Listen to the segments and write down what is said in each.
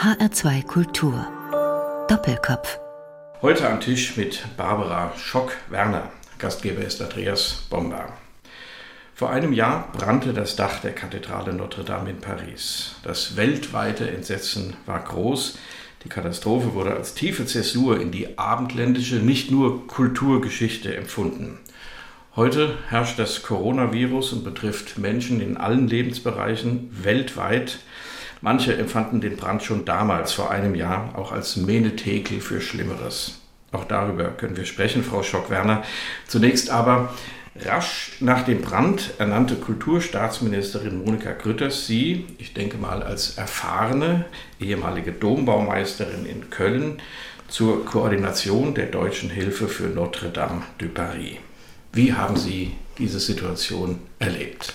HR2 Kultur. Doppelkopf. Heute am Tisch mit Barbara Schock-Werner. Gastgeber ist Andreas Bomba. Vor einem Jahr brannte das Dach der Kathedrale Notre Dame in Paris. Das weltweite Entsetzen war groß. Die Katastrophe wurde als tiefe Zäsur in die abendländische, nicht nur Kulturgeschichte empfunden. Heute herrscht das Coronavirus und betrifft Menschen in allen Lebensbereichen weltweit. Manche empfanden den Brand schon damals, vor einem Jahr, auch als Menetekel für Schlimmeres. Auch darüber können wir sprechen, Frau Schock-Werner. Zunächst aber, rasch nach dem Brand ernannte Kulturstaatsministerin Monika Grütters sie, ich denke mal als erfahrene ehemalige Dombaumeisterin in Köln, zur Koordination der deutschen Hilfe für Notre Dame de Paris. Wie haben Sie diese Situation erlebt?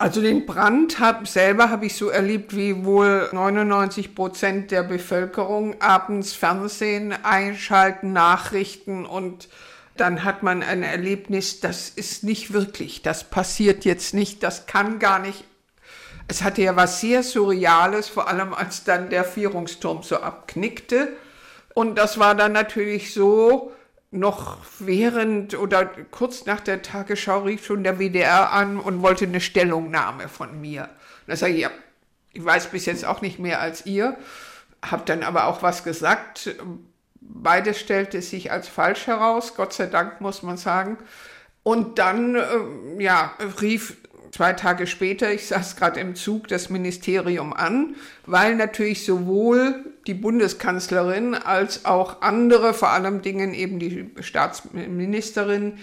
Also den Brand hab, selber habe ich so erlebt, wie wohl 99 Prozent der Bevölkerung abends Fernsehen einschalten, Nachrichten und dann hat man ein Erlebnis, das ist nicht wirklich, das passiert jetzt nicht, das kann gar nicht. Es hatte ja was sehr Surreales, vor allem als dann der Vierungsturm so abknickte. Und das war dann natürlich so, noch während oder kurz nach der Tagesschau rief schon der WDR an und wollte eine Stellungnahme von mir. Da sage ich, ja, ich weiß bis jetzt auch nicht mehr als ihr, habe dann aber auch was gesagt. Beides stellte sich als falsch heraus, Gott sei Dank muss man sagen. Und dann äh, ja, rief zwei Tage später, ich saß gerade im Zug, das Ministerium an, weil natürlich sowohl die Bundeskanzlerin als auch andere, vor allem Dingen eben die Staatsministerin,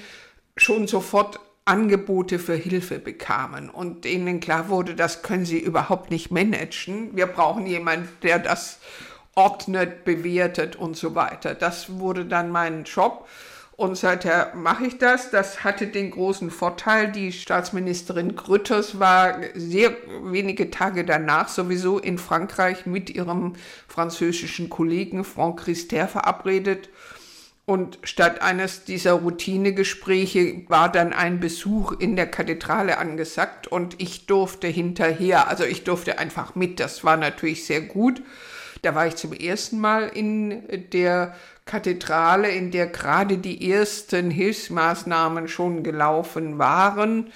schon sofort Angebote für Hilfe bekamen und denen klar wurde, das können sie überhaupt nicht managen. Wir brauchen jemanden, der das ordnet, bewertet und so weiter. Das wurde dann mein Job. Und seither mache ich das. Das hatte den großen Vorteil, die Staatsministerin Grütters war sehr wenige Tage danach sowieso in Frankreich mit ihrem französischen Kollegen Franck Christer verabredet. Und statt eines dieser Routinegespräche war dann ein Besuch in der Kathedrale angesagt und ich durfte hinterher, also ich durfte einfach mit. Das war natürlich sehr gut. Da war ich zum ersten Mal in der Kathedrale, in der gerade die ersten Hilfsmaßnahmen schon gelaufen waren.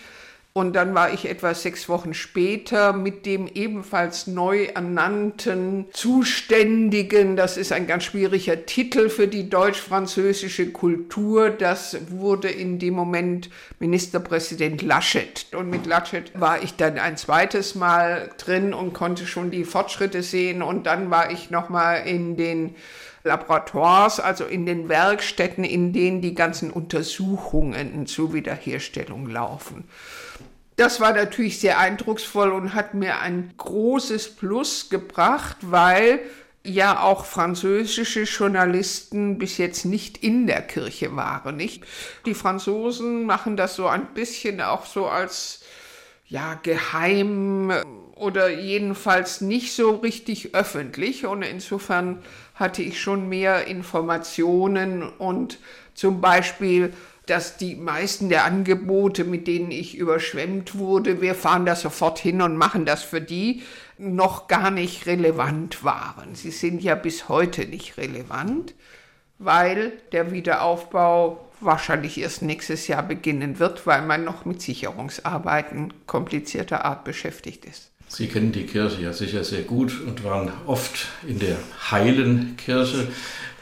Und dann war ich etwa sechs Wochen später mit dem ebenfalls neu ernannten Zuständigen, das ist ein ganz schwieriger Titel für die deutsch-französische Kultur, das wurde in dem Moment Ministerpräsident Laschet. Und mit Laschet war ich dann ein zweites Mal drin und konnte schon die Fortschritte sehen. Und dann war ich nochmal in den Laboratoires, also in den Werkstätten, in denen die ganzen Untersuchungen zur Wiederherstellung laufen. Das war natürlich sehr eindrucksvoll und hat mir ein großes Plus gebracht, weil ja auch französische Journalisten bis jetzt nicht in der Kirche waren, nicht? Die Franzosen machen das so ein bisschen auch so als ja geheim oder jedenfalls nicht so richtig öffentlich und insofern hatte ich schon mehr Informationen und zum Beispiel, dass die meisten der Angebote, mit denen ich überschwemmt wurde, wir fahren da sofort hin und machen das für die, noch gar nicht relevant waren. Sie sind ja bis heute nicht relevant, weil der Wiederaufbau wahrscheinlich erst nächstes Jahr beginnen wird, weil man noch mit Sicherungsarbeiten komplizierter Art beschäftigt ist. Sie kennen die Kirche ja sicher sehr gut und waren oft in der heilen Kirche,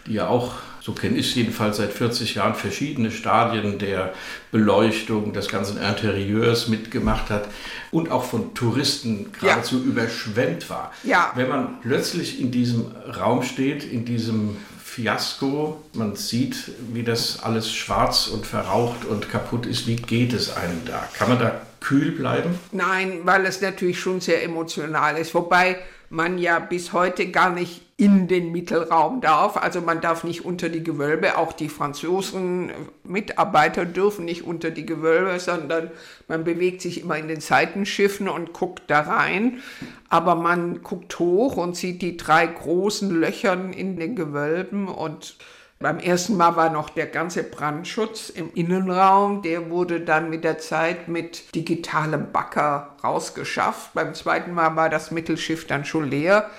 die ja auch, so kenne ich es jedenfalls seit 40 Jahren, verschiedene Stadien der Beleuchtung, des ganzen Interieurs mitgemacht hat und auch von Touristen geradezu ja. überschwemmt war. Ja. Wenn man plötzlich in diesem Raum steht, in diesem Fiasko. Man sieht, wie das alles schwarz und verraucht und kaputt ist. Wie geht es einem da? Kann man da kühl bleiben? Nein, weil es natürlich schon sehr emotional ist. Wobei man ja bis heute gar nicht in den Mittelraum darf. Also man darf nicht unter die Gewölbe, auch die Franzosen Mitarbeiter dürfen nicht unter die Gewölbe, sondern man bewegt sich immer in den Seitenschiffen und guckt da rein. Aber man guckt hoch und sieht die drei großen Löchern in den Gewölben und beim ersten Mal war noch der ganze Brandschutz im Innenraum, der wurde dann mit der Zeit mit digitalem Backer rausgeschafft. Beim zweiten Mal war das Mittelschiff dann schon leer.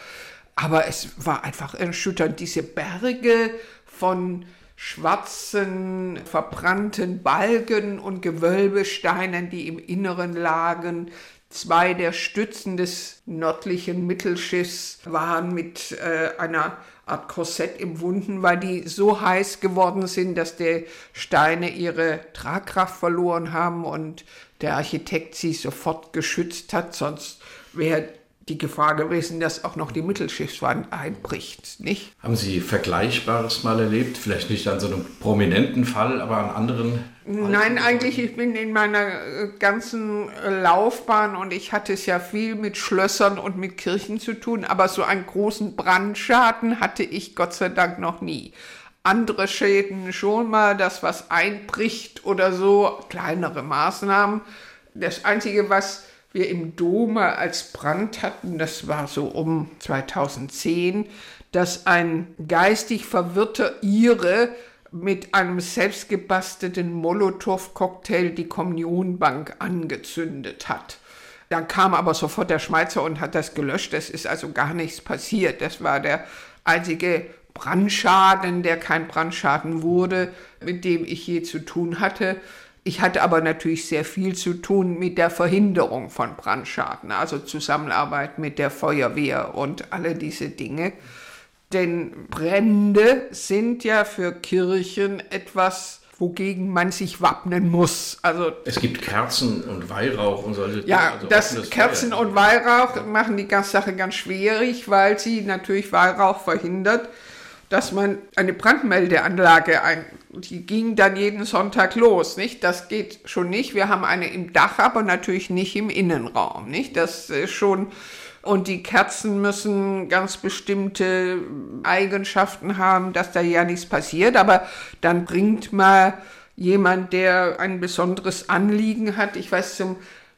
Aber es war einfach erschütternd, diese Berge von schwarzen, verbrannten Balken und Gewölbesteinen, die im Inneren lagen. Zwei der Stützen des nördlichen Mittelschiffs waren mit äh, einer Art Korsett umwunden, weil die so heiß geworden sind, dass die Steine ihre Tragkraft verloren haben und der Architekt sie sofort geschützt hat, sonst wäre die Gefahr gewesen, dass auch noch die Mittelschiffswand einbricht, nicht? Haben Sie Vergleichbares mal erlebt? Vielleicht nicht an so einem prominenten Fall, aber an anderen? Nein, eigentlich, ich bin in meiner äh, ganzen Laufbahn und ich hatte es ja viel mit Schlössern und mit Kirchen zu tun, aber so einen großen Brandschaden hatte ich Gott sei Dank noch nie. Andere Schäden schon mal, das was einbricht oder so, kleinere Maßnahmen. Das Einzige, was wir im Dome als Brand hatten, das war so um 2010, dass ein geistig verwirrter Ire mit einem selbstgebastelten Molotow-Cocktail die Kommunionbank angezündet hat. Dann kam aber sofort der Schmeizer und hat das gelöscht. Es ist also gar nichts passiert. Das war der einzige Brandschaden, der kein Brandschaden wurde, mit dem ich je zu tun hatte. Ich hatte aber natürlich sehr viel zu tun mit der Verhinderung von Brandschaden, also Zusammenarbeit mit der Feuerwehr und alle diese Dinge. Denn Brände sind ja für Kirchen etwas, wogegen man sich wappnen muss. Also es gibt Kerzen und Weihrauch und solche Dinge. Ja, also das Kerzen Feuer. und Weihrauch machen die ganze Sache ganz schwierig, weil sie natürlich Weihrauch verhindert dass man eine Brandmeldeanlage ein, die ging dann jeden Sonntag los, nicht? Das geht schon nicht. Wir haben eine im Dach, aber natürlich nicht im Innenraum, nicht? Das ist schon und die Kerzen müssen ganz bestimmte Eigenschaften haben, dass da ja nichts passiert, aber dann bringt mal jemand, der ein besonderes Anliegen hat, ich weiß zum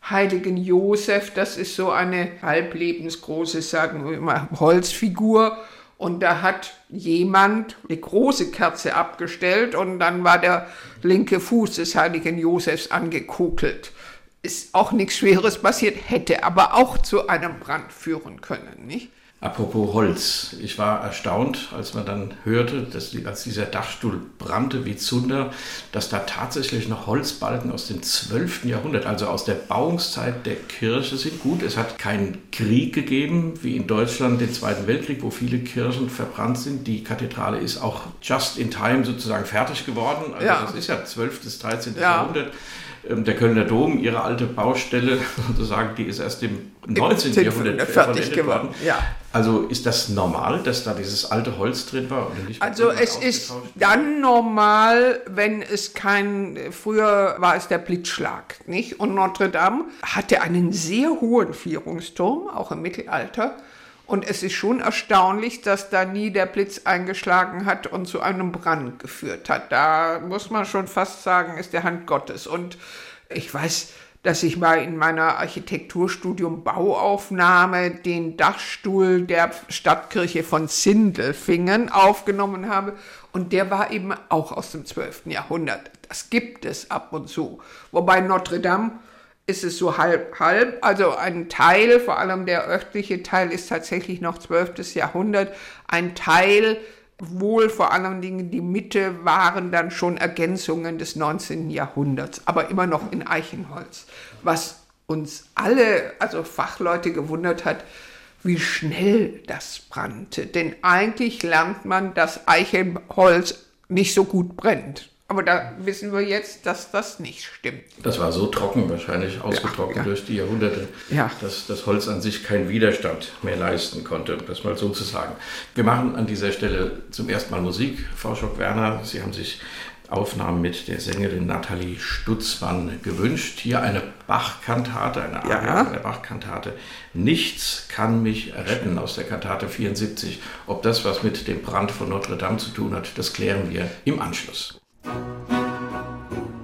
heiligen Josef, das ist so eine halblebensgroße, sagen wir mal, Holzfigur. Und da hat jemand eine große Kerze abgestellt und dann war der linke Fuß des heiligen Josefs angekokelt. Ist auch nichts Schweres passiert, hätte aber auch zu einem Brand führen können, nicht? Apropos Holz, ich war erstaunt, als man dann hörte, dass die, als dieser Dachstuhl brannte wie Zunder, dass da tatsächlich noch Holzbalken aus dem 12. Jahrhundert, also aus der Bauungszeit der Kirche sind. Gut, es hat keinen Krieg gegeben, wie in Deutschland den Zweiten Weltkrieg, wo viele Kirchen verbrannt sind. Die Kathedrale ist auch just in time sozusagen fertig geworden. Also ja. das ist ja 12. bis 13. Ja. Jahrhundert. Ähm, der Kölner Dom, ihre alte Baustelle, sozusagen, die ist erst im 19. Im Jahrhundert fertig geworden. Ja. Also ist das normal, dass da dieses alte Holz drin war? also es ist dann normal, wenn es kein, früher war es der Blitzschlag, nicht? Und Notre Dame hatte einen sehr hohen Vierungsturm, auch im Mittelalter. Und es ist schon erstaunlich, dass da nie der Blitz eingeschlagen hat und zu einem Brand geführt hat. Da muss man schon fast sagen, ist der Hand Gottes. Und ich weiß, dass ich mal in meiner Architekturstudium Bauaufnahme den Dachstuhl der Stadtkirche von Sindelfingen aufgenommen habe. Und der war eben auch aus dem 12. Jahrhundert. Das gibt es ab und zu. Wobei Notre Dame ist es so halb, halb. Also ein Teil, vor allem der östliche Teil, ist tatsächlich noch 12. Jahrhundert. Ein Teil, wohl vor allen Dingen die Mitte, waren dann schon Ergänzungen des 19. Jahrhunderts, aber immer noch in Eichenholz. Was uns alle, also Fachleute, gewundert hat, wie schnell das brannte. Denn eigentlich lernt man, dass Eichenholz nicht so gut brennt. Aber da wissen wir jetzt, dass das nicht stimmt. Das war so trocken, wahrscheinlich ausgetrocknet ja, ja. durch die Jahrhunderte, ja. dass das Holz an sich keinen Widerstand mehr leisten konnte, um das mal so zu sagen. Wir machen an dieser Stelle zum ersten Mal Musik. Frau Schock-Werner, Sie haben sich Aufnahmen mit der Sängerin Nathalie Stutzmann gewünscht. Hier eine Bach-Kantate, eine Arie ja. einer Bach-Kantate. Nichts kann mich retten aus der Kantate 74. Ob das was mit dem Brand von Notre Dame zu tun hat, das klären wir im Anschluss. うん。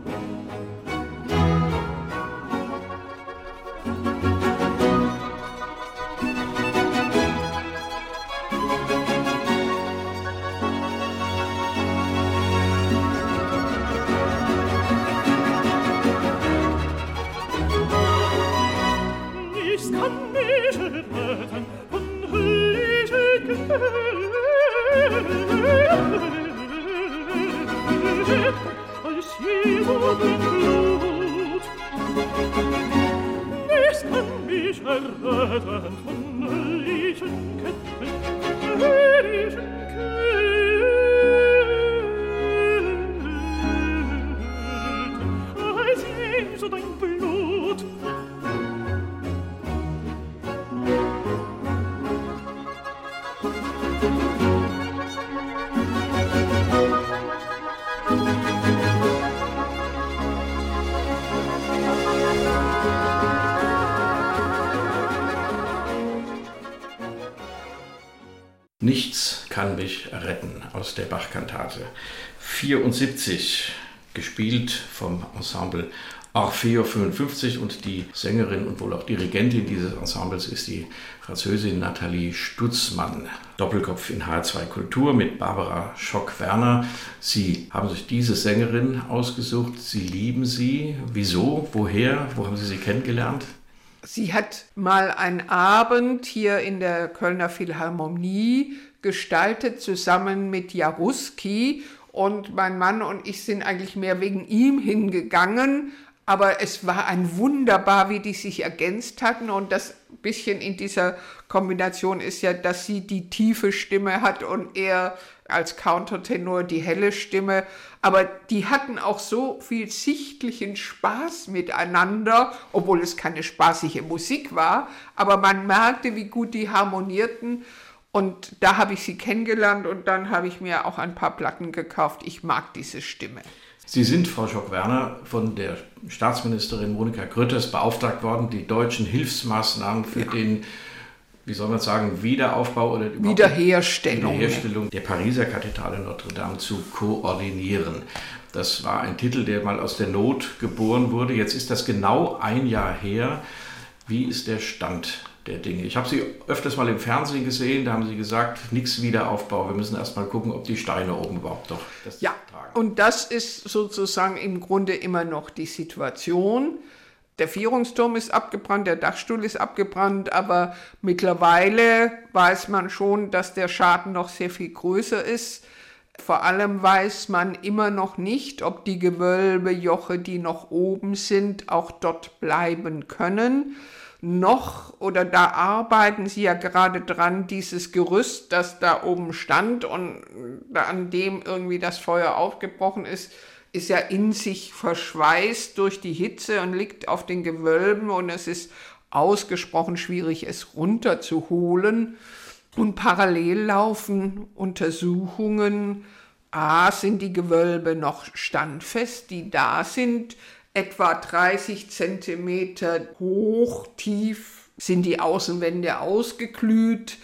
Bachkantate. 74 gespielt vom Ensemble Orfeo 55 und die Sängerin und wohl auch Dirigentin dieses Ensembles ist die Französin Nathalie Stutzmann. Doppelkopf in H2 Kultur mit Barbara Schock-Werner. Sie haben sich diese Sängerin ausgesucht. Sie lieben sie. Wieso? Woher? Wo haben Sie sie kennengelernt? Sie hat mal einen Abend hier in der Kölner Philharmonie gestaltet, zusammen mit Jaruski. Und mein Mann und ich sind eigentlich mehr wegen ihm hingegangen. Aber es war ein wunderbar, wie die sich ergänzt hatten. Und das bisschen in dieser Kombination ist ja, dass sie die tiefe Stimme hat und er als Countertenor die helle Stimme. Aber die hatten auch so viel sichtlichen Spaß miteinander, obwohl es keine spaßige Musik war. Aber man merkte, wie gut die harmonierten. Und da habe ich sie kennengelernt und dann habe ich mir auch ein paar Platten gekauft. Ich mag diese Stimme. Sie sind, Frau Schock-Werner, von der Staatsministerin Monika Grütters beauftragt worden, die deutschen Hilfsmaßnahmen für ja. den wie soll man sagen, Wiederaufbau oder Wiederherstellung. Wiederherstellung der Pariser Kathedrale Notre Dame zu koordinieren. Das war ein Titel, der mal aus der Not geboren wurde. Jetzt ist das genau ein Jahr her. Wie ist der Stand der Dinge? Ich habe Sie öfters mal im Fernsehen gesehen, da haben Sie gesagt, nichts Wiederaufbau. Wir müssen erst mal gucken, ob die Steine oben überhaupt noch das ja, tragen. Und das ist sozusagen im Grunde immer noch die Situation. Der Vierungsturm ist abgebrannt, der Dachstuhl ist abgebrannt, aber mittlerweile weiß man schon, dass der Schaden noch sehr viel größer ist. Vor allem weiß man immer noch nicht, ob die Gewölbejoche, die noch oben sind, auch dort bleiben können. Noch oder da arbeiten sie ja gerade dran, dieses Gerüst, das da oben stand und an dem irgendwie das Feuer aufgebrochen ist, ist ja in sich verschweißt durch die Hitze und liegt auf den Gewölben und es ist ausgesprochen schwierig, es runterzuholen. Und parallel laufen Untersuchungen. A, sind die Gewölbe noch standfest, die da sind, etwa 30 Zentimeter hoch, tief sind die Außenwände ausgeglüht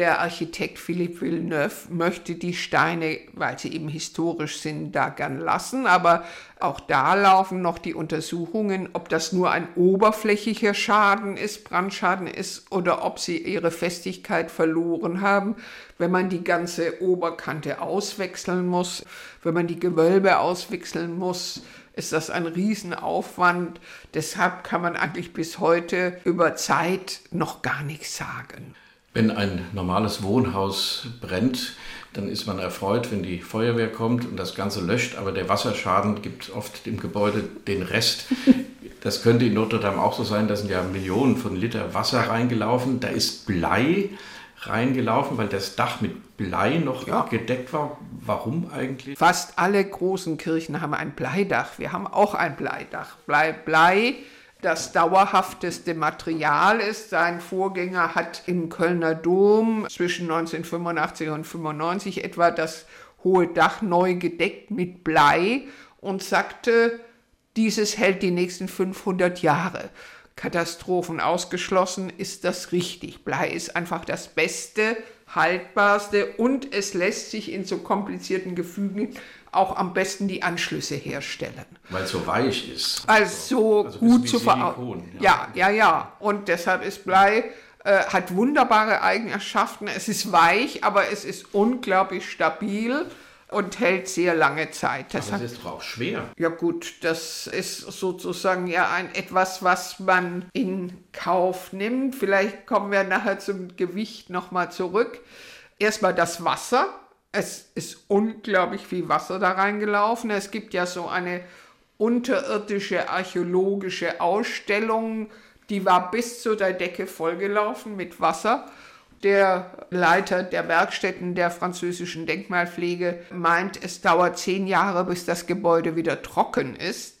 der Architekt Philippe Villeneuve möchte die Steine, weil sie eben historisch sind, da gern lassen, aber auch da laufen noch die Untersuchungen, ob das nur ein oberflächlicher Schaden ist, Brandschaden ist oder ob sie ihre Festigkeit verloren haben. Wenn man die ganze Oberkante auswechseln muss, wenn man die Gewölbe auswechseln muss, ist das ein Riesenaufwand. Deshalb kann man eigentlich bis heute über Zeit noch gar nichts sagen. Wenn ein normales Wohnhaus brennt, dann ist man erfreut, wenn die Feuerwehr kommt und das Ganze löscht, aber der Wasserschaden gibt oft im Gebäude den Rest. Das könnte in Notre Dame auch so sein, da sind ja Millionen von Liter Wasser reingelaufen, da ist Blei reingelaufen, weil das Dach mit Blei noch ja. gedeckt war. Warum eigentlich? Fast alle großen Kirchen haben ein Bleidach. Wir haben auch ein Bleidach. Blei, Blei das dauerhafteste Material ist. Sein Vorgänger hat im Kölner Dom zwischen 1985 und 1995 etwa das hohe Dach neu gedeckt mit Blei und sagte, dieses hält die nächsten 500 Jahre. Katastrophen ausgeschlossen, ist das richtig. Blei ist einfach das Beste, haltbarste und es lässt sich in so komplizierten Gefügen auch am besten die Anschlüsse herstellen. Weil es so weich ist. Weil es so also gut zu verarbeiten. Ja. ja, ja, ja. Und deshalb ist Blei, äh, hat wunderbare Eigenschaften. Es ist weich, aber es ist unglaublich stabil und hält sehr lange Zeit. Das aber es ist doch auch schwer. Ja gut, das ist sozusagen ja ein etwas, was man in Kauf nimmt. Vielleicht kommen wir nachher zum Gewicht nochmal zurück. erstmal das Wasser. Es ist unglaublich viel Wasser da reingelaufen. Es gibt ja so eine unterirdische archäologische Ausstellung, die war bis zu der Decke vollgelaufen mit Wasser. Der Leiter der Werkstätten der französischen Denkmalpflege meint, es dauert zehn Jahre, bis das Gebäude wieder trocken ist.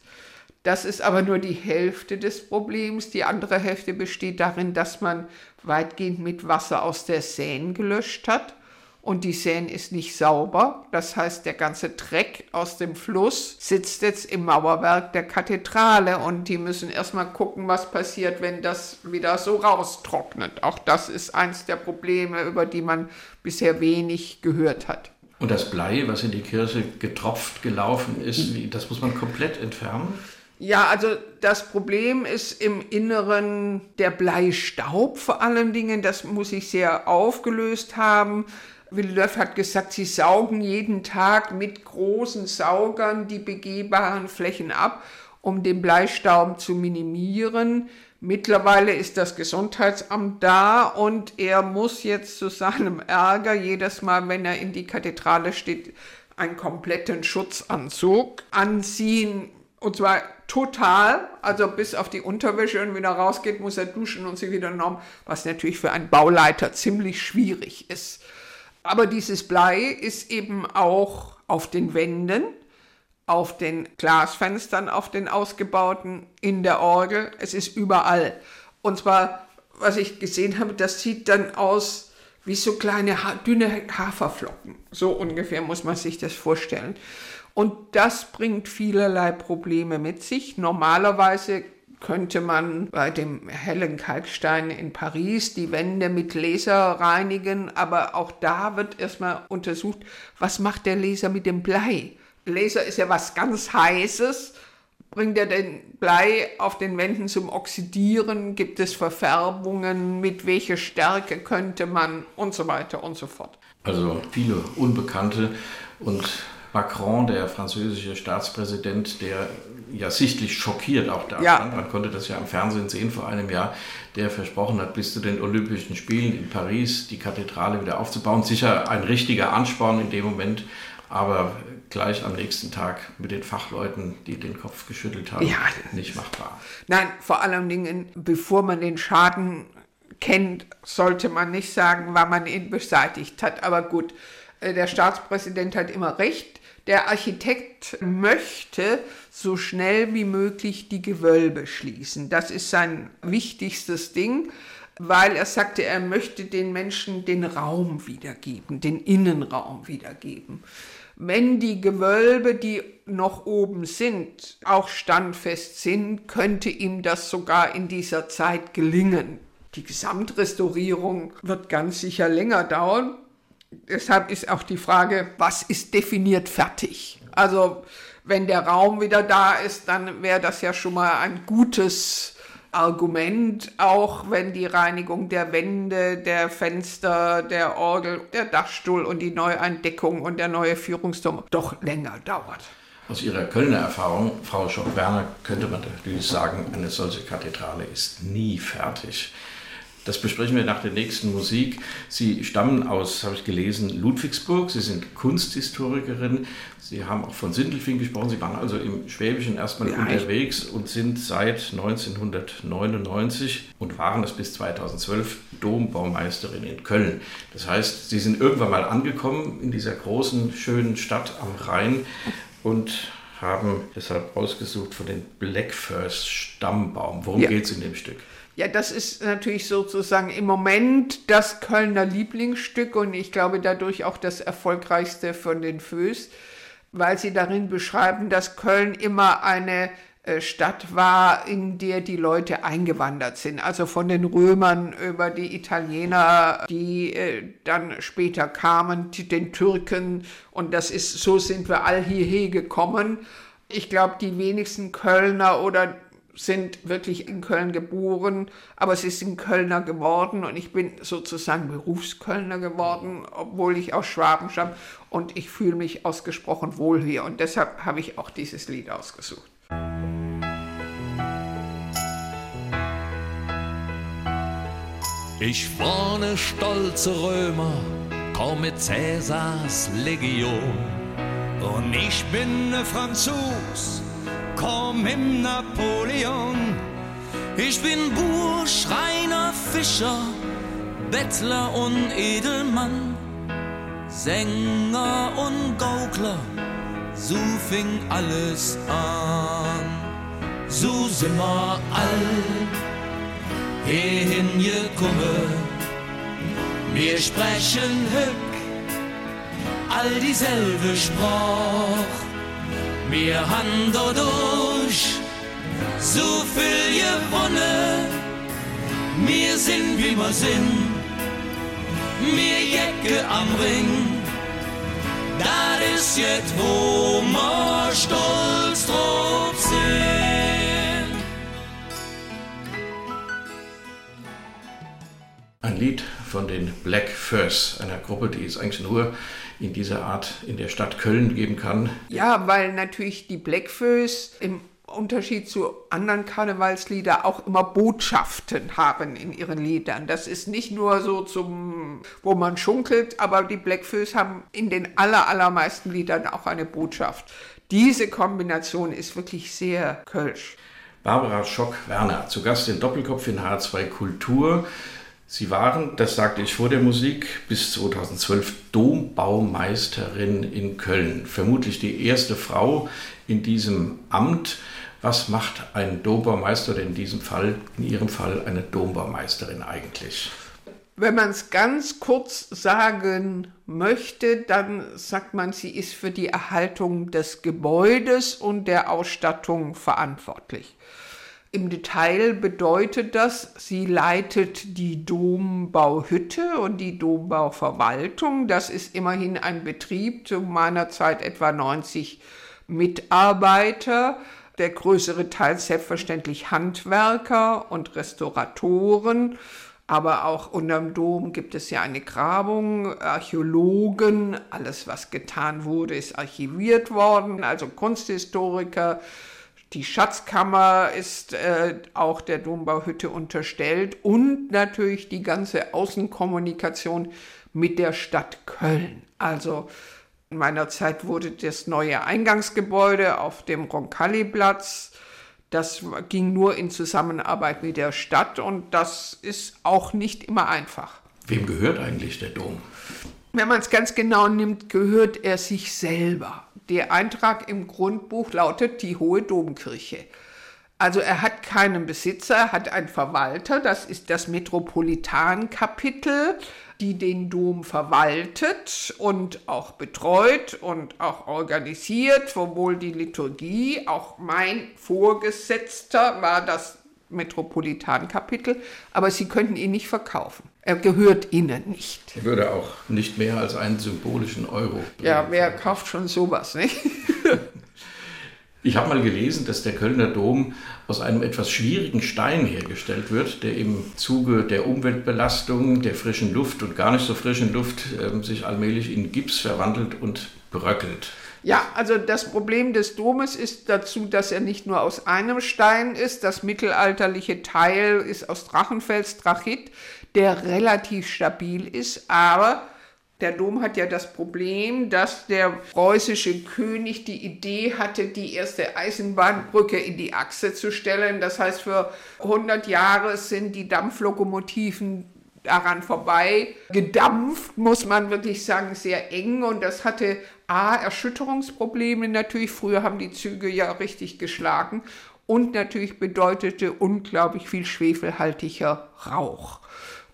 Das ist aber nur die Hälfte des Problems. Die andere Hälfte besteht darin, dass man weitgehend mit Wasser aus der Seine gelöscht hat und die Seine ist nicht sauber. Das heißt, der ganze Dreck aus dem Fluss sitzt jetzt im Mauerwerk der Kathedrale und die müssen erstmal gucken, was passiert, wenn das wieder so raustrocknet. Auch das ist eins der Probleme, über die man bisher wenig gehört hat. Und das Blei, was in die Kirche getropft gelaufen ist, das muss man komplett entfernen? Ja, also das Problem ist im Inneren der Bleistaub vor allen Dingen. Das muss ich sehr aufgelöst haben. Villeneuve hat gesagt, sie saugen jeden Tag mit großen Saugern die begehbaren Flächen ab, um den Bleistaub zu minimieren. Mittlerweile ist das Gesundheitsamt da und er muss jetzt zu seinem Ärger jedes Mal, wenn er in die Kathedrale steht, einen kompletten Schutzanzug anziehen. Und zwar total, also bis auf die Unterwäsche und wieder rausgeht, muss er duschen und sich wieder norm, was natürlich für einen Bauleiter ziemlich schwierig ist. Aber dieses Blei ist eben auch auf den Wänden, auf den Glasfenstern, auf den ausgebauten, in der Orgel. Es ist überall. Und zwar, was ich gesehen habe, das sieht dann aus wie so kleine ha dünne Haferflocken. So ungefähr muss man sich das vorstellen. Und das bringt vielerlei Probleme mit sich. Normalerweise könnte man bei dem hellen Kalkstein in Paris die Wände mit Laser reinigen, aber auch da wird erstmal untersucht, was macht der Laser mit dem Blei? Laser ist ja was ganz Heißes. Bringt er den Blei auf den Wänden zum Oxidieren? Gibt es Verfärbungen? Mit welcher Stärke könnte man? Und so weiter und so fort. Also viele Unbekannte und Macron, der französische Staatspräsident, der ja sichtlich schockiert auch da ja. stand. Man konnte das ja am Fernsehen sehen vor einem Jahr, der versprochen hat, bis zu den Olympischen Spielen in Paris die Kathedrale wieder aufzubauen. Sicher ein richtiger Ansporn in dem Moment, aber gleich am nächsten Tag mit den Fachleuten, die den Kopf geschüttelt haben, ja. nicht machbar. Nein, vor allen Dingen, bevor man den Schaden kennt, sollte man nicht sagen, wann man ihn beseitigt hat. Aber gut, äh, der Staatspräsident hat immer recht der Architekt möchte so schnell wie möglich die Gewölbe schließen. Das ist sein wichtigstes Ding, weil er sagte, er möchte den Menschen den Raum wiedergeben, den Innenraum wiedergeben. Wenn die Gewölbe, die noch oben sind, auch standfest sind, könnte ihm das sogar in dieser Zeit gelingen. Die Gesamtrestaurierung wird ganz sicher länger dauern, deshalb ist auch die Frage, was ist definiert fertig? Also wenn der Raum wieder da ist, dann wäre das ja schon mal ein gutes Argument, auch wenn die Reinigung der Wände, der Fenster, der Orgel, der Dachstuhl und die Neueindeckung und der neue Führungsturm doch länger dauert. Aus Ihrer Kölner Erfahrung, Frau Schock-Werner, könnte man natürlich sagen, eine solche Kathedrale ist nie fertig. Das besprechen wir nach der nächsten Musik. Sie stammen aus, habe ich gelesen, Ludwigsburg. Sie sind Kunsthistorikerin. Sie haben auch von Sindelfing gesprochen. Sie waren also im Schwäbischen erstmal ja, unterwegs und sind seit 1999 und waren es bis 2012 Dombaumeisterin in Köln. Das heißt, Sie sind irgendwann mal angekommen in dieser großen, schönen Stadt am Rhein und haben deshalb ausgesucht von den Blackfirst Stammbaum. Worum ja. geht es in dem Stück? Ja, das ist natürlich sozusagen im Moment das Kölner Lieblingsstück und ich glaube dadurch auch das erfolgreichste von den Föß, weil sie darin beschreiben, dass Köln immer eine äh, Stadt war, in der die Leute eingewandert sind, also von den Römern über die Italiener, die äh, dann später kamen, den Türken und das ist, so sind wir all hierher gekommen. Ich glaube, die wenigsten Kölner oder sind wirklich in Köln geboren, aber sie sind Kölner geworden und ich bin sozusagen Berufskölner geworden, obwohl ich aus Schwaben stamme und ich fühle mich ausgesprochen wohl hier und deshalb habe ich auch dieses Lied ausgesucht. Ich war stolze Römer komm mit Cäsars Legion. Und ich bin ne Franzos, komm im Napoleon. Ich bin Buhr, Schreiner, Fischer, Bettler und Edelmann, Sänger und Gaukler, so fing alles an. So sind wir all hierhin gekommen, wir sprechen hück all dieselbe Sprach. Wir haben dadurch so viel gewonnen, wir sind wie wir sind, wir Jacke am Ring. Das ist jetzt, wo wir stolz drauf sind. Ein Lied von den Black Furs, einer Gruppe, die es eigentlich nur in dieser Art in der Stadt Köln geben kann. Ja, weil natürlich die Blackfoes im Unterschied zu anderen Karnevalslieder auch immer Botschaften haben in ihren Liedern. Das ist nicht nur so zum, wo man schunkelt, aber die Blackfoes haben in den aller, allermeisten Liedern auch eine Botschaft. Diese Kombination ist wirklich sehr kölsch. Barbara Schock-Werner, zu Gast in Doppelkopf in H2 Kultur. Sie waren, das sagte ich vor der Musik, bis 2012 Dombaumeisterin in Köln. Vermutlich die erste Frau in diesem Amt. Was macht ein Dombaumeister oder in diesem Fall, in Ihrem Fall, eine Dombaumeisterin eigentlich? Wenn man es ganz kurz sagen möchte, dann sagt man, sie ist für die Erhaltung des Gebäudes und der Ausstattung verantwortlich. Im Detail bedeutet das, sie leitet die Dombauhütte und die Dombauverwaltung. Das ist immerhin ein Betrieb, zu meiner Zeit etwa 90 Mitarbeiter. Der größere Teil selbstverständlich Handwerker und Restauratoren. Aber auch unterm Dom gibt es ja eine Grabung, Archäologen, alles was getan wurde, ist archiviert worden, also Kunsthistoriker, die Schatzkammer ist äh, auch der Dombauhütte unterstellt und natürlich die ganze Außenkommunikation mit der Stadt Köln. Also in meiner Zeit wurde das neue Eingangsgebäude auf dem Roncalli-Platz. Das ging nur in Zusammenarbeit mit der Stadt und das ist auch nicht immer einfach. Wem gehört eigentlich der Dom? Wenn man es ganz genau nimmt, gehört er sich selber. Der Eintrag im Grundbuch lautet die Hohe Domkirche. Also er hat keinen Besitzer, er hat einen Verwalter, das ist das Metropolitankapitel, die den Dom verwaltet und auch betreut und auch organisiert, sowohl die Liturgie, auch mein Vorgesetzter war das Metropolitankapitel, aber sie könnten ihn nicht verkaufen. Er gehört ihnen nicht. Er würde auch nicht mehr als einen symbolischen Euro. Ja, wer kauft schon sowas, nicht? Ich habe mal gelesen, dass der Kölner Dom aus einem etwas schwierigen Stein hergestellt wird, der im Zuge der Umweltbelastung, der frischen Luft und gar nicht so frischen Luft äh, sich allmählich in Gips verwandelt und bröckelt. Ja, also das Problem des Domes ist dazu, dass er nicht nur aus einem Stein ist. Das mittelalterliche Teil ist aus Drachenfels Drachit, der relativ stabil ist, aber der Dom hat ja das Problem, dass der preußische König die Idee hatte, die erste Eisenbahnbrücke in die Achse zu stellen. Das heißt, für 100 Jahre sind die Dampflokomotiven daran vorbei gedampft, muss man wirklich sagen, sehr eng. Und das hatte A, Erschütterungsprobleme natürlich. Früher haben die Züge ja richtig geschlagen. Und natürlich bedeutete unglaublich viel schwefelhaltiger Rauch.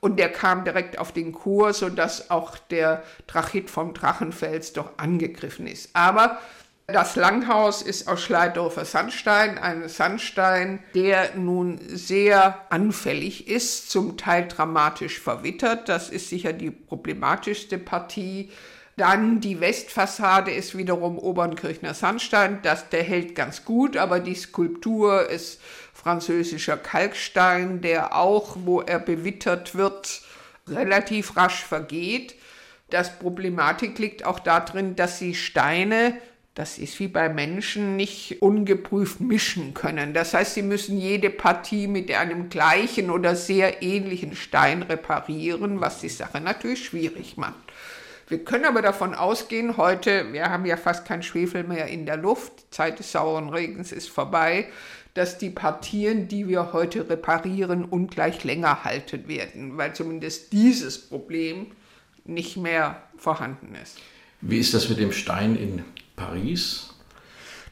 Und der kam direkt auf den Chor, sodass auch der Drachit vom Drachenfels doch angegriffen ist. Aber das Langhaus ist aus Schleidorfer Sandstein, ein Sandstein, der nun sehr anfällig ist, zum Teil dramatisch verwittert. Das ist sicher die problematischste Partie. Dann die Westfassade ist wiederum Obernkirchner Sandstein. Das, der hält ganz gut, aber die Skulptur ist französischer Kalkstein, der auch, wo er bewittert wird, relativ rasch vergeht. Das Problematik liegt auch darin, dass sie Steine, das ist wie bei Menschen, nicht ungeprüft mischen können. Das heißt, sie müssen jede Partie mit einem gleichen oder sehr ähnlichen Stein reparieren, was die Sache natürlich schwierig macht. Wir können aber davon ausgehen, heute, wir haben ja fast kein Schwefel mehr in der Luft, die Zeit des sauren Regens ist vorbei, dass die Partien, die wir heute reparieren, ungleich länger halten werden, weil zumindest dieses Problem nicht mehr vorhanden ist. Wie ist das mit dem Stein in Paris?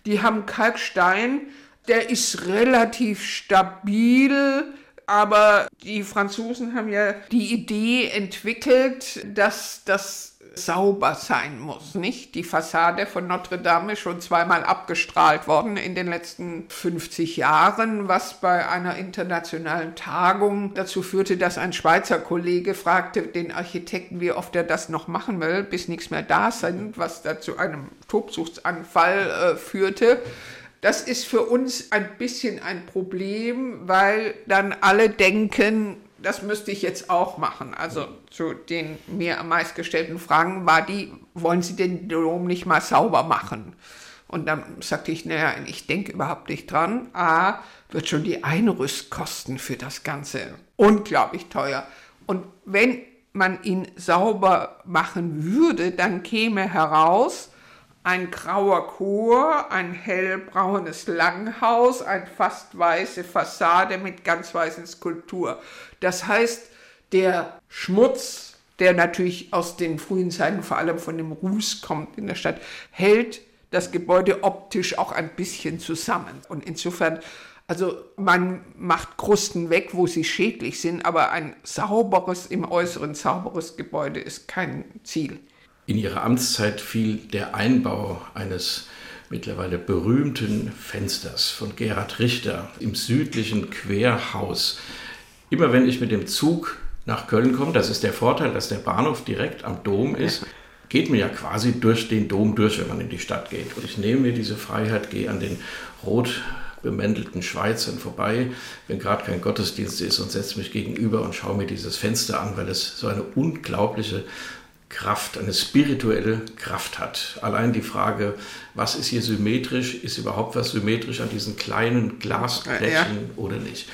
Die haben Kalkstein, der ist relativ stabil, aber die Franzosen haben ja die Idee entwickelt, dass das sauber sein muss, nicht? Die Fassade von Notre Dame ist schon zweimal abgestrahlt worden in den letzten 50 Jahren, was bei einer internationalen Tagung dazu führte, dass ein Schweizer Kollege fragte den Architekten, wie oft er das noch machen will, bis nichts mehr da sind, was da zu einem Tobsuchtsanfall äh, führte. Das ist für uns ein bisschen ein Problem, weil dann alle denken, das müsste ich jetzt auch machen. Also zu den mir am meisten gestellten Fragen war die, wollen Sie den Dom nicht mal sauber machen? Und dann sagte ich, naja, ich denke überhaupt nicht dran. A, wird schon die Einrüstkosten für das Ganze unglaublich teuer. Und wenn man ihn sauber machen würde, dann käme heraus, ein grauer Chor, ein hellbraunes Langhaus, eine fast weiße Fassade mit ganz weißen Skulptur. Das heißt, der Schmutz, der natürlich aus den frühen Zeiten vor allem von dem Ruß kommt in der Stadt, hält das Gebäude optisch auch ein bisschen zusammen. Und insofern, also man macht Krusten weg, wo sie schädlich sind, aber ein sauberes, im Äußeren sauberes Gebäude ist kein Ziel. In ihrer Amtszeit fiel der Einbau eines mittlerweile berühmten Fensters von Gerhard Richter im südlichen Querhaus. Immer wenn ich mit dem Zug nach Köln komme, das ist der Vorteil, dass der Bahnhof direkt am Dom ist, geht man ja quasi durch den Dom durch, wenn man in die Stadt geht. Und ich nehme mir diese Freiheit, gehe an den rot bemäntelten Schweizern vorbei, wenn gerade kein Gottesdienst ist und setze mich gegenüber und schaue mir dieses Fenster an, weil es so eine unglaubliche Kraft, eine spirituelle Kraft hat. Allein die Frage, was ist hier symmetrisch, ist überhaupt was symmetrisch an diesen kleinen Glasblechen ja. oder nicht.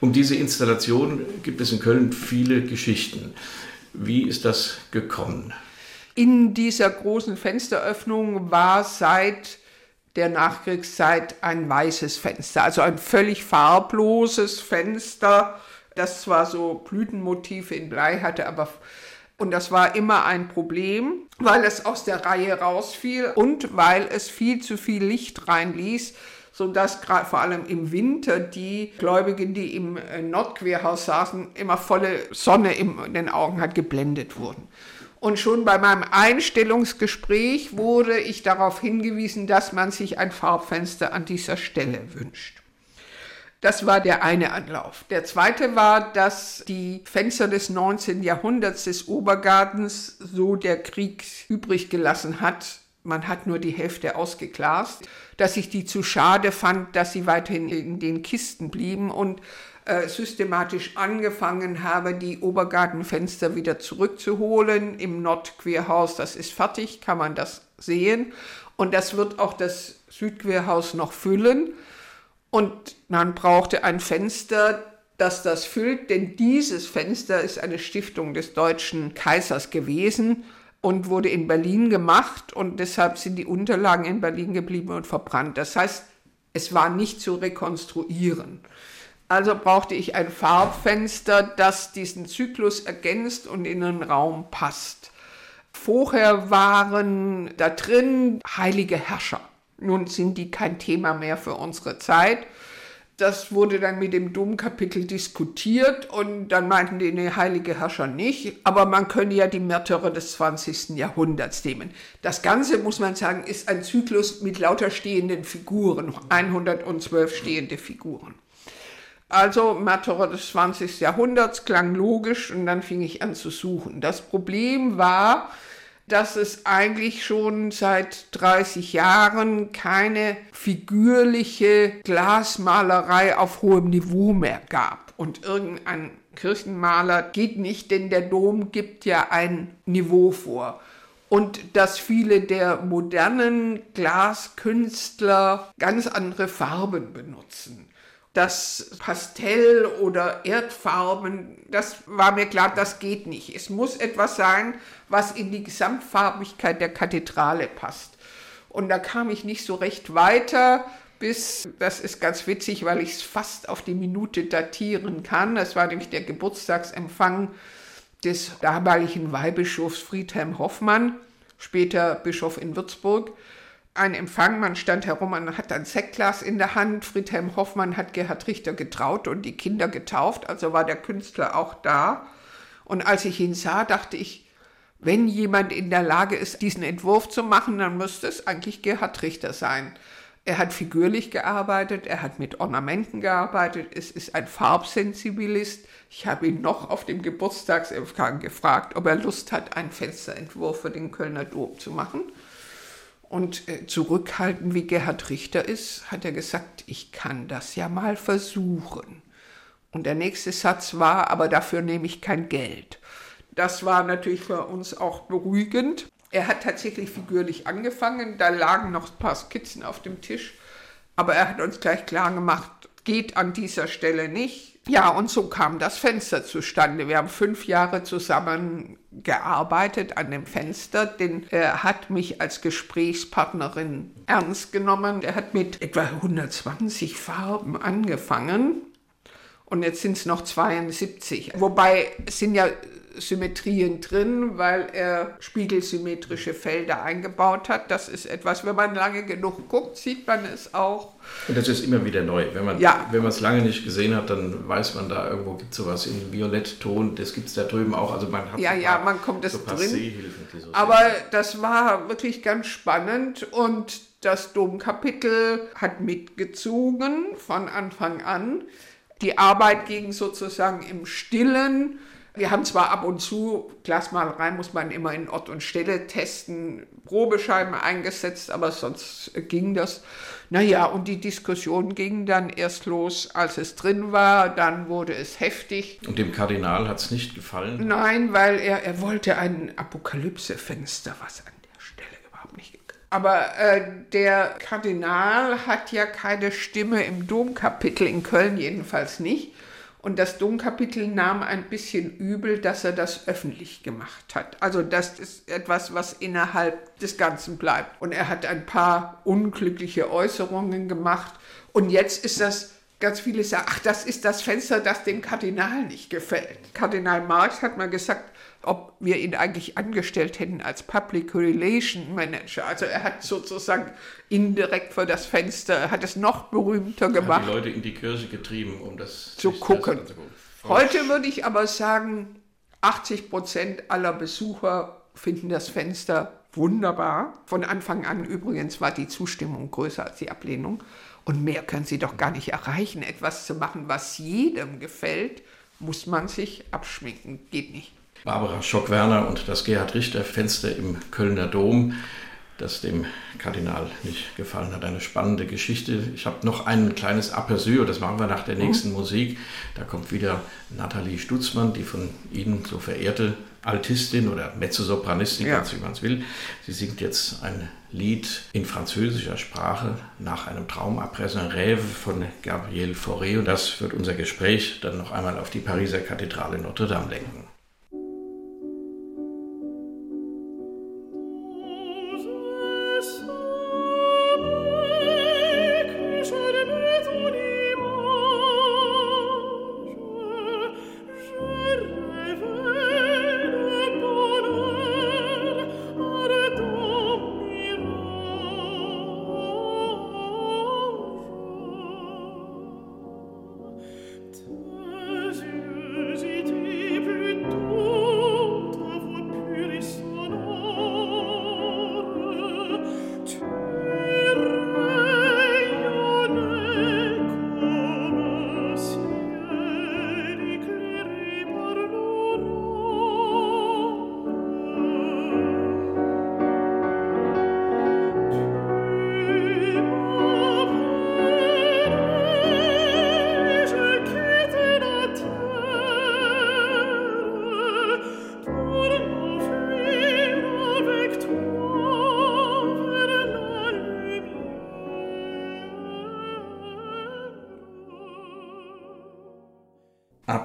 Um diese Installation gibt es in Köln viele Geschichten. Wie ist das gekommen? In dieser großen Fensteröffnung war seit der Nachkriegszeit ein weißes Fenster, also ein völlig farbloses Fenster, das zwar so Blütenmotive in Blei hatte, aber und das war immer ein Problem, weil es aus der Reihe rausfiel und weil es viel zu viel Licht reinließ, sodass gerade vor allem im Winter die Gläubigen, die im äh, Nordquerhaus saßen, immer volle Sonne in den Augen hat, geblendet wurden. Und schon bei meinem Einstellungsgespräch wurde ich darauf hingewiesen, dass man sich ein Farbfenster an dieser Stelle wünscht. Das war der eine Anlauf. Der zweite war, dass die Fenster des 19. Jahrhunderts des Obergartens so der Krieg übrig gelassen hat. Man hat nur die Hälfte ausgeglast, dass ich die zu schade fand, dass sie weiterhin in den Kisten blieben und äh, systematisch angefangen habe, die Obergartenfenster wieder zurückzuholen im Nordquerhaus. Das ist fertig, kann man das sehen. Und das wird auch das Südquerhaus noch füllen. Und man brauchte ein Fenster, das das füllt, denn dieses Fenster ist eine Stiftung des deutschen Kaisers gewesen und wurde in Berlin gemacht und deshalb sind die Unterlagen in Berlin geblieben und verbrannt. Das heißt, es war nicht zu rekonstruieren. Also brauchte ich ein Farbfenster, das diesen Zyklus ergänzt und in den Raum passt. Vorher waren da drin heilige Herrscher. Nun sind die kein Thema mehr für unsere Zeit. Das wurde dann mit dem Domkapitel diskutiert und dann meinten die, nee, heilige Herrscher nicht, aber man könne ja die Märtyrer des 20. Jahrhunderts nehmen. Das Ganze, muss man sagen, ist ein Zyklus mit lauter stehenden Figuren, 112 stehende Figuren. Also Märtyrer des 20. Jahrhunderts klang logisch und dann fing ich an zu suchen. Das Problem war, dass es eigentlich schon seit 30 Jahren keine figürliche Glasmalerei auf hohem Niveau mehr gab. Und irgendein Kirchenmaler geht nicht, denn der Dom gibt ja ein Niveau vor. Und dass viele der modernen Glaskünstler ganz andere Farben benutzen. Das Pastell oder Erdfarben, das war mir klar, das geht nicht. Es muss etwas sein, was in die Gesamtfarbigkeit der Kathedrale passt. Und da kam ich nicht so recht weiter, bis, das ist ganz witzig, weil ich es fast auf die Minute datieren kann. Das war nämlich der Geburtstagsempfang des damaligen Weihbischofs Friedhelm Hoffmann, später Bischof in Würzburg ein Empfang, man stand herum, man hat ein Sektglas in der Hand. Friedhelm Hoffmann hat Gerhard Richter getraut und die Kinder getauft, also war der Künstler auch da. Und als ich ihn sah, dachte ich, wenn jemand in der Lage ist, diesen Entwurf zu machen, dann müsste es eigentlich Gerhard Richter sein. Er hat figürlich gearbeitet, er hat mit Ornamenten gearbeitet, es ist ein Farbsensibilist. Ich habe ihn noch auf dem Geburtstagsempfang gefragt, ob er Lust hat, einen Fensterentwurf für den Kölner Dom zu machen. Und äh, zurückhaltend wie Gerhard Richter ist, hat er gesagt, ich kann das ja mal versuchen. Und der nächste Satz war, aber dafür nehme ich kein Geld. Das war natürlich für uns auch beruhigend. Er hat tatsächlich figürlich angefangen, da lagen noch ein paar Skizzen auf dem Tisch, aber er hat uns gleich klar gemacht, geht an dieser Stelle nicht, ja, und so kam das Fenster zustande. Wir haben fünf Jahre zusammen gearbeitet an dem Fenster, denn er hat mich als Gesprächspartnerin ernst genommen. Er hat mit etwa 120 Farben angefangen und jetzt sind es noch 72. Wobei sind ja Symmetrien drin, weil er spiegelsymmetrische Felder eingebaut hat. Das ist etwas, wenn man lange genug guckt, sieht man es auch. Und das ist immer wieder neu. Wenn man ja. es lange nicht gesehen hat, dann weiß man da irgendwo gibt es sowas in Violettton. Das gibt es da drüben auch. Also man hat ja, ja, man kommt es so drin. So Aber das war wirklich ganz spannend und das Domkapitel hat mitgezogen von Anfang an. Die Arbeit ging sozusagen im Stillen wir haben zwar ab und zu, Glasmalerei muss man immer in Ort und Stelle testen, Probescheiben eingesetzt, aber sonst ging das. Naja, und die Diskussion ging dann erst los, als es drin war, dann wurde es heftig. Und dem Kardinal hat es nicht gefallen? Nein, weil er, er wollte ein Apokalypsefenster, was an der Stelle überhaupt nicht aber äh, der Kardinal hat ja keine Stimme im Domkapitel in Köln, jedenfalls nicht. Und das Domkapitel nahm ein bisschen übel, dass er das öffentlich gemacht hat. Also das ist etwas, was innerhalb des Ganzen bleibt. Und er hat ein paar unglückliche Äußerungen gemacht. Und jetzt ist das ganz viele sagen, ach, das ist das Fenster, das dem Kardinal nicht gefällt. Kardinal Marx hat mal gesagt, ob wir ihn eigentlich angestellt hätten als Public Relation Manager. Also er hat sozusagen indirekt vor das Fenster, hat es noch berühmter gemacht. Hat die Leute in die Kirche getrieben, um das zu gucken. Das Heute würde ich aber sagen, 80 Prozent aller Besucher finden das Fenster wunderbar. Von Anfang an übrigens war die Zustimmung größer als die Ablehnung. Und mehr können sie doch gar nicht erreichen. Etwas zu machen, was jedem gefällt, muss man sich abschminken. Geht nicht. Barbara Schock-Werner und das Gerhard Richter Fenster im Kölner Dom, das dem Kardinal nicht gefallen hat. Eine spannende Geschichte. Ich habe noch ein kleines Aperçu, das machen wir nach der nächsten mhm. Musik. Da kommt wieder Nathalie Stutzmann, die von Ihnen so verehrte Altistin oder Mezzosopranistin, ja. wie man es will. Sie singt jetzt ein Lied in französischer Sprache nach einem Traum Après un rêve von Gabriel Fauré. Und das wird unser Gespräch dann noch einmal auf die Pariser Kathedrale Notre Dame lenken.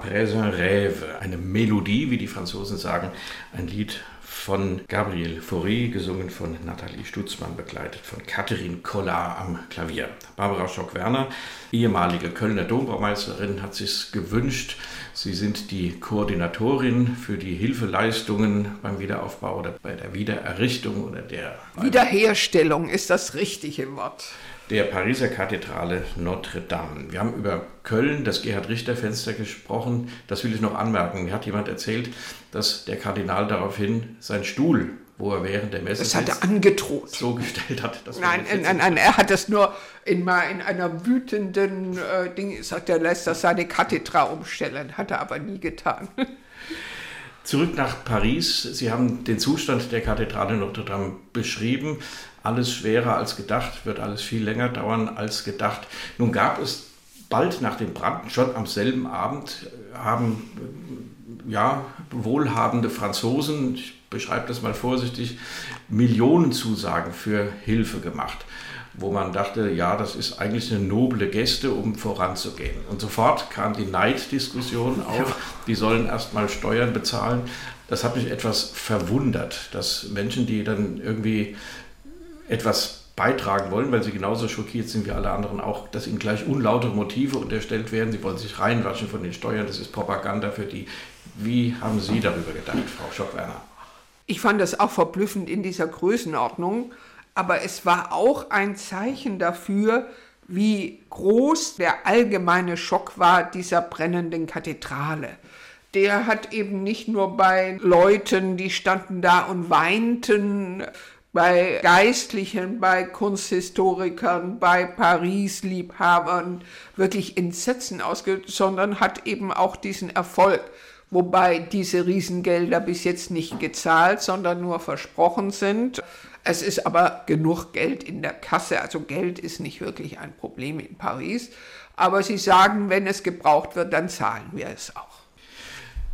Après un rêve, eine Melodie, wie die Franzosen sagen, ein Lied von Gabriel Fauré, gesungen von Nathalie Stutzmann, begleitet von Katharin Kollar am Klavier. Barbara Schock-Werner, ehemalige Kölner Dombaumeisterin, hat sich gewünscht. Sie sind die Koordinatorin für die Hilfeleistungen beim Wiederaufbau oder bei der Wiedererrichtung oder der Wiederherstellung ist das richtige Wort der Pariser Kathedrale Notre Dame. Wir haben über Köln, das Gerhard-Richter-Fenster gesprochen. Das will ich noch anmerken. Mir hat jemand erzählt, dass der Kardinal daraufhin seinen Stuhl, wo er während der Messe das hat er angedroht. so gestellt hat. nein, nein, nein, er hat das nur in, mal in einer wütenden äh, Ding, sagt er, lässt das seine Kathedra umstellen. Hat er aber nie getan. Zurück nach Paris. Sie haben den Zustand der Kathedrale Notre Dame beschrieben alles schwerer als gedacht, wird alles viel länger dauern als gedacht. Nun gab es bald nach dem Brand, schon am selben Abend, haben ja, wohlhabende Franzosen, ich beschreibe das mal vorsichtig, Millionen Zusagen für Hilfe gemacht wo man dachte, ja, das ist eigentlich eine noble Geste, um voranzugehen. Und sofort kam die Neiddiskussion auf, die sollen erstmal Steuern bezahlen. Das hat mich etwas verwundert, dass Menschen, die dann irgendwie etwas beitragen wollen, weil sie genauso schockiert sind wie alle anderen auch, dass ihnen gleich unlautere Motive unterstellt werden. Sie wollen sich reinwaschen von den Steuern. Das ist Propaganda für die. Wie haben Sie darüber gedacht, Frau Schockwerner? Ich fand das auch verblüffend in dieser Größenordnung, aber es war auch ein Zeichen dafür, wie groß der allgemeine Schock war dieser brennenden Kathedrale. Der hat eben nicht nur bei Leuten, die standen da und weinten, bei Geistlichen, bei Kunsthistorikern, bei Paris-Liebhabern wirklich Entsetzen ausgelöst, sondern hat eben auch diesen Erfolg. Wobei diese Riesengelder bis jetzt nicht gezahlt, sondern nur versprochen sind. Es ist aber genug Geld in der Kasse, also Geld ist nicht wirklich ein Problem in Paris. Aber sie sagen, wenn es gebraucht wird, dann zahlen wir es auch.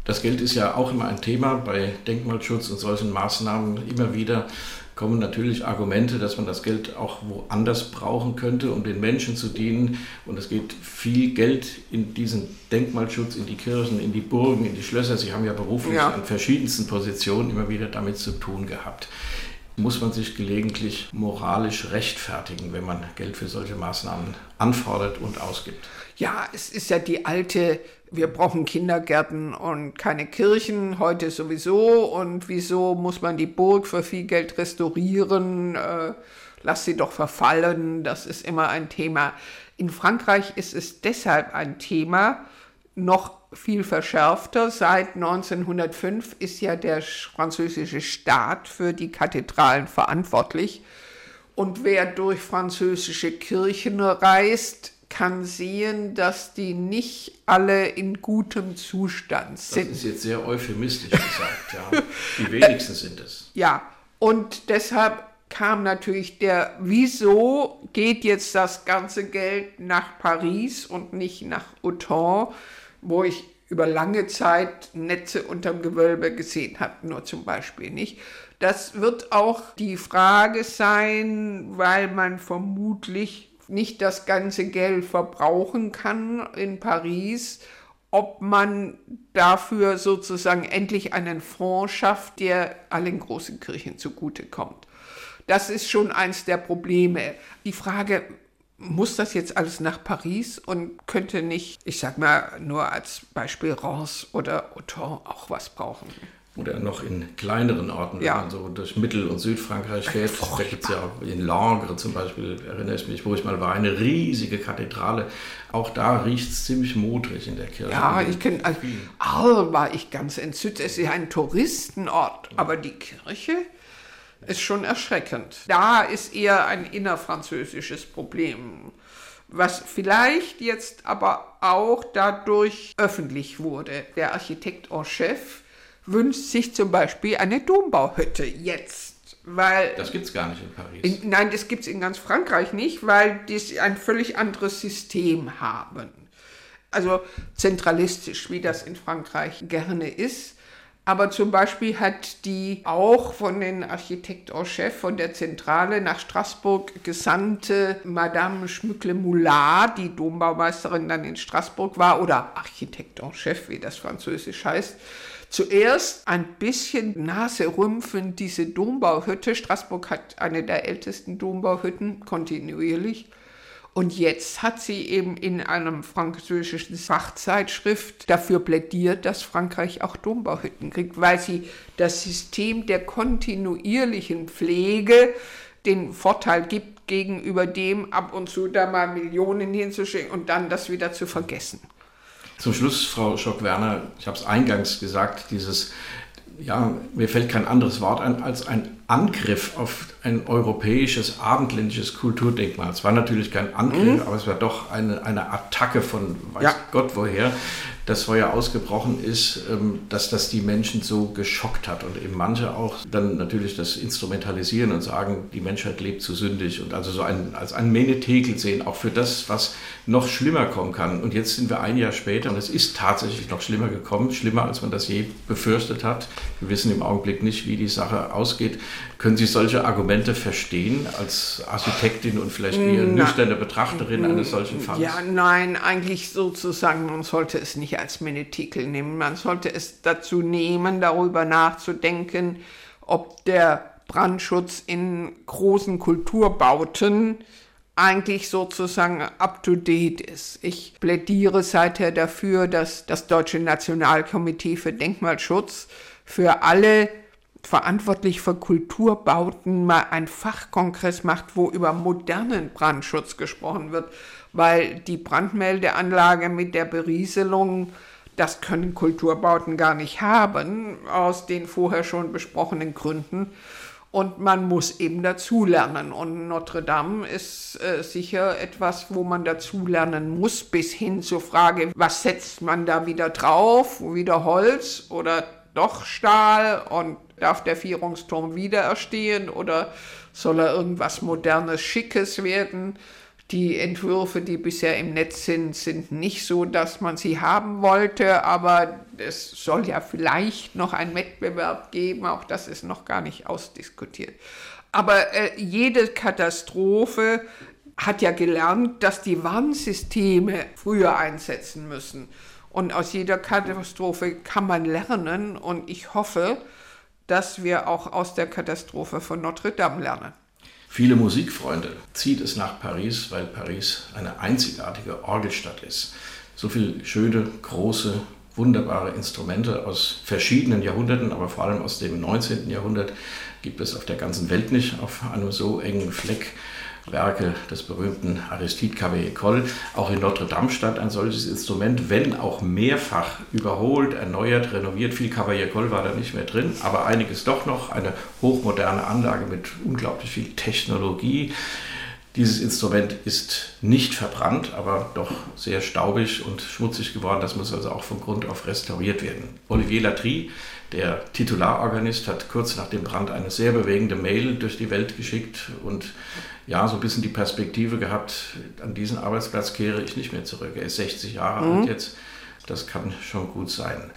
Das Geld ist ja auch immer ein Thema bei Denkmalschutz und solchen Maßnahmen immer wieder kommen natürlich Argumente, dass man das Geld auch woanders brauchen könnte, um den Menschen zu dienen. Und es geht viel Geld in diesen Denkmalschutz, in die Kirchen, in die Burgen, in die Schlösser. Sie haben ja beruflich ja. an verschiedensten Positionen immer wieder damit zu tun gehabt. Muss man sich gelegentlich moralisch rechtfertigen, wenn man Geld für solche Maßnahmen anfordert und ausgibt? Ja, es ist ja die alte wir brauchen Kindergärten und keine Kirchen, heute sowieso. Und wieso muss man die Burg für viel Geld restaurieren? Äh, lass sie doch verfallen, das ist immer ein Thema. In Frankreich ist es deshalb ein Thema, noch viel verschärfter. Seit 1905 ist ja der französische Staat für die Kathedralen verantwortlich. Und wer durch französische Kirchen reist, kann sehen, dass die nicht alle in gutem Zustand sind. Das ist jetzt sehr euphemistisch gesagt, ja. Die wenigsten sind es. Ja, und deshalb kam natürlich der, wieso geht jetzt das ganze Geld nach Paris und nicht nach Autun, wo ich über lange Zeit Netze unterm Gewölbe gesehen habe, nur zum Beispiel nicht. Das wird auch die Frage sein, weil man vermutlich nicht das ganze Geld verbrauchen kann in Paris, ob man dafür sozusagen endlich einen Fonds schafft, der allen großen Kirchen zugutekommt. Das ist schon eins der Probleme. Die Frage, muss das jetzt alles nach Paris und könnte nicht, ich sag mal nur als Beispiel Reims oder Autun auch was brauchen? Oder noch in kleineren Orten, wenn ja. man so durch Mittel- und Südfrankreich fährt. Da gibt es ja in Langres zum Beispiel, erinnere ich mich, wo ich mal war, eine riesige Kathedrale. Auch da riecht es ziemlich modrig in der Kirche. Ja, ich kenne, also, Arles war ich ganz entzückt. Es ist ja ein Touristenort, aber die Kirche ist schon erschreckend. Da ist eher ein innerfranzösisches Problem was vielleicht jetzt aber auch dadurch öffentlich wurde. Der Architekt en chef wünscht sich zum Beispiel eine Dombauhütte jetzt. Weil, das gibt es gar nicht in Paris. In, nein, das gibt es in ganz Frankreich nicht, weil die ein völlig anderes System haben. Also zentralistisch, wie das in Frankreich gerne ist. Aber zum Beispiel hat die auch von den Architekt en Chef von der Zentrale nach Straßburg gesandte Madame Schmückle-Moulard, die Dombaumeisterin dann in Straßburg war, oder Architekt en Chef, wie das französisch heißt, zuerst ein bisschen naserümpfend diese Dombauhütte. Straßburg hat eine der ältesten Dombauhütten kontinuierlich. Und jetzt hat sie eben in einem französischen Fachzeitschrift dafür plädiert, dass Frankreich auch Dombauhütten kriegt, weil sie das System der kontinuierlichen Pflege den Vorteil gibt gegenüber dem, ab und zu da mal Millionen hinzuschicken und dann das wieder zu vergessen. Zum Schluss, Frau Schock-Werner, ich habe es eingangs gesagt, dieses ja, mir fällt kein anderes Wort ein als ein Angriff auf ein europäisches abendländisches Kulturdenkmal. Es war natürlich kein Angriff, mhm. aber es war doch eine, eine Attacke von weiß ja. Gott woher das Feuer ausgebrochen ist, ähm, dass das die Menschen so geschockt hat und eben manche auch dann natürlich das instrumentalisieren und sagen, die Menschheit lebt zu sündig und also so ein, als ein Menetekel sehen, auch für das, was noch schlimmer kommen kann. Und jetzt sind wir ein Jahr später und es ist tatsächlich noch schlimmer gekommen, schlimmer als man das je befürchtet hat. Wir wissen im Augenblick nicht, wie die Sache ausgeht. Können Sie solche Argumente verstehen als Architektin und vielleicht wie nüchterne Betrachterin eines solchen Falls? Ja, nein, eigentlich sozusagen, man sollte es nicht als Menetekel nehmen. Man sollte es dazu nehmen, darüber nachzudenken, ob der Brandschutz in großen Kulturbauten eigentlich sozusagen up-to-date ist. Ich plädiere seither dafür, dass das Deutsche Nationalkomitee für Denkmalschutz für alle verantwortlich für Kulturbauten mal ein Fachkongress macht, wo über modernen Brandschutz gesprochen wird, weil die Brandmeldeanlage mit der Berieselung, das können Kulturbauten gar nicht haben, aus den vorher schon besprochenen Gründen. Und man muss eben dazulernen. Und Notre Dame ist äh, sicher etwas, wo man dazulernen muss, bis hin zur Frage, was setzt man da wieder drauf? Wieder Holz oder doch Stahl? Und darf der Vierungsturm wieder erstehen oder soll er irgendwas Modernes, Schickes werden? Die Entwürfe, die bisher im Netz sind, sind nicht so, dass man sie haben wollte, aber es soll ja vielleicht noch einen Wettbewerb geben, auch das ist noch gar nicht ausdiskutiert. Aber äh, jede Katastrophe hat ja gelernt, dass die Warnsysteme früher einsetzen müssen. Und aus jeder Katastrophe kann man lernen und ich hoffe, dass wir auch aus der Katastrophe von Notre Dame lernen. Viele Musikfreunde zieht es nach Paris, weil Paris eine einzigartige Orgelstadt ist. So viele schöne, große, wunderbare Instrumente aus verschiedenen Jahrhunderten, aber vor allem aus dem 19. Jahrhundert gibt es auf der ganzen Welt nicht auf einem so engen Fleck. Werke des berühmten Aristide Cavaillé-Coll. Auch in Notre Dame stand ein solches Instrument, wenn auch mehrfach überholt, erneuert, renoviert. Viel Cavaillé-Coll war da nicht mehr drin, aber einiges doch noch. Eine hochmoderne Anlage mit unglaublich viel Technologie. Dieses Instrument ist nicht verbrannt, aber doch sehr staubig und schmutzig geworden. Das muss also auch von Grund auf restauriert werden. Olivier Latry, der Titularorganist, hat kurz nach dem Brand eine sehr bewegende Mail durch die Welt geschickt und ja, so ein bisschen die Perspektive gehabt, an diesen Arbeitsplatz kehre ich nicht mehr zurück. Er ist 60 Jahre mhm. alt jetzt. Das kann schon gut sein.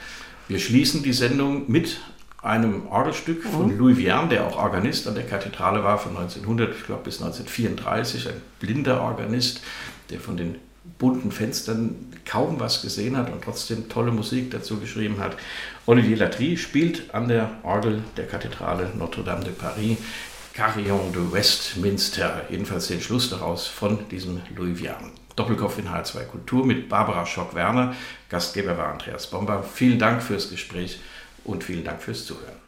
Wir schließen die Sendung mit einem Orgelstück von mhm. Louis Vierne, der auch Organist an der Kathedrale war von 1900, ich glaube bis 1934, ein blinder Organist, der von den bunten Fenstern kaum was gesehen hat und trotzdem tolle Musik dazu geschrieben hat. Olivier Latry spielt an der Orgel der Kathedrale Notre-Dame de Paris Carillon de Westminster, jedenfalls den Schluss daraus von diesem Louis Vian. Doppelkopf in H2 Kultur mit Barbara Schock-Werner. Gastgeber war Andreas Bomber. Vielen Dank fürs Gespräch und vielen Dank fürs Zuhören.